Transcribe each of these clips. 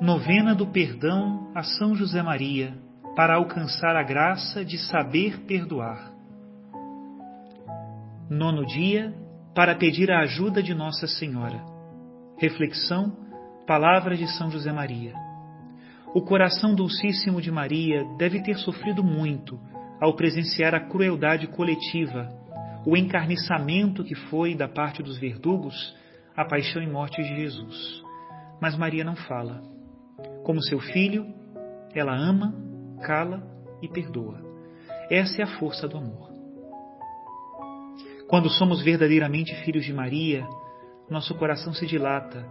Novena do Perdão a São José Maria, para alcançar a graça de saber perdoar. Nono dia, para pedir a ajuda de Nossa Senhora. Reflexão, Palavra de São José Maria. O coração dulcíssimo de Maria deve ter sofrido muito ao presenciar a crueldade coletiva, o encarniçamento que foi, da parte dos verdugos, a paixão e morte de Jesus. Mas Maria não fala. Como seu filho, ela ama, cala e perdoa. Essa é a força do amor. Quando somos verdadeiramente filhos de Maria, nosso coração se dilata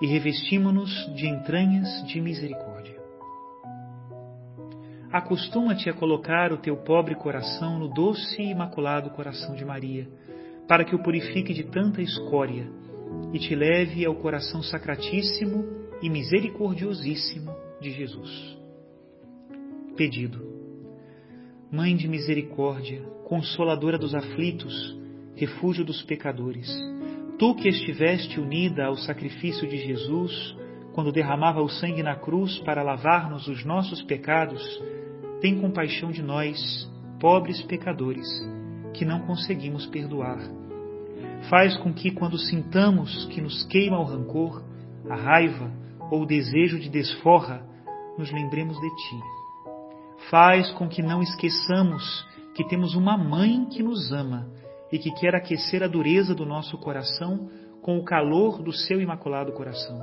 e revestimos-nos de entranhas de misericórdia. Acostuma-te a colocar o teu pobre coração no doce e imaculado coração de Maria, para que o purifique de tanta escória e te leve ao coração sacratíssimo e misericordiosíssimo de Jesus. Pedido. Mãe de misericórdia, consoladora dos aflitos, refúgio dos pecadores, tu que estiveste unida ao sacrifício de Jesus, quando derramava o sangue na cruz para lavar-nos os nossos pecados, tem compaixão de nós, pobres pecadores, que não conseguimos perdoar. Faz com que, quando sintamos que nos queima o rancor, a raiva ou o desejo de desforra, nos lembremos de Ti. Faz com que não esqueçamos que temos uma mãe que nos ama e que quer aquecer a dureza do nosso coração com o calor do seu imaculado coração.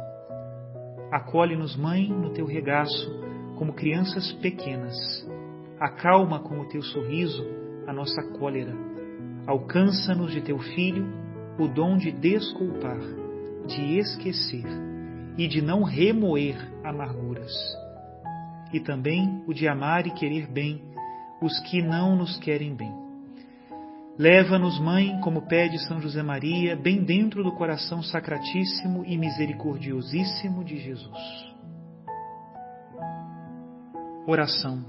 Acolhe-nos, Mãe, no teu regaço, como crianças pequenas. Acalma com o teu sorriso a nossa cólera. Alcança-nos de teu Filho o dom de desculpar, de esquecer e de não remoer amarguras. E também o de amar e querer bem os que não nos querem bem. Leva-nos, Mãe, como pede São José Maria, bem dentro do coração sacratíssimo e misericordiosíssimo de Jesus. Oração.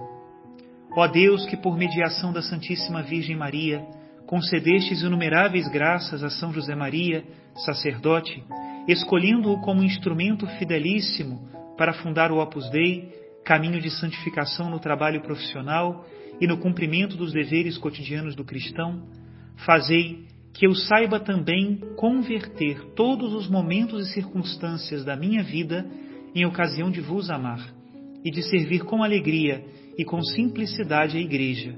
Ó Deus, que por mediação da Santíssima Virgem Maria concedestes inumeráveis graças a São José Maria, sacerdote, escolhendo-o como instrumento fidelíssimo para fundar o Opus Dei, caminho de santificação no trabalho profissional e no cumprimento dos deveres cotidianos do cristão, fazei que eu saiba também converter todos os momentos e circunstâncias da minha vida em ocasião de vos amar e de servir com alegria e com simplicidade a Igreja,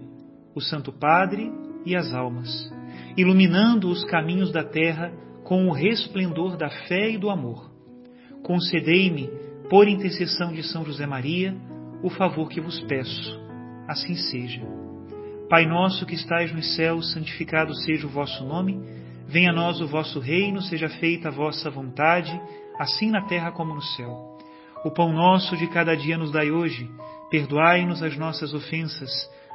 o Santo Padre e as almas, iluminando os caminhos da terra com o resplendor da fé e do amor. Concedei-me, por intercessão de São José Maria, o favor que vos peço. Assim seja. Pai nosso que estais nos céus, santificado seja o vosso nome. Venha a nós o vosso reino, seja feita a vossa vontade, assim na terra como no céu. O pão nosso de cada dia nos dai hoje. Perdoai-nos as nossas ofensas,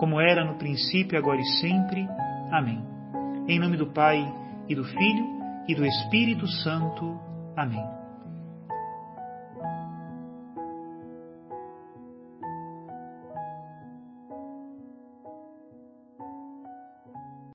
como era no princípio, agora e sempre. Amém. Em nome do Pai, e do Filho, e do Espírito Santo. Amém.